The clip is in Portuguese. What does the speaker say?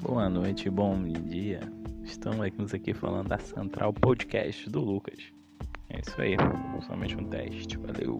Boa noite, bom dia. Estamos aqui falando da Central Podcast do Lucas. É isso aí, somente um teste. Valeu.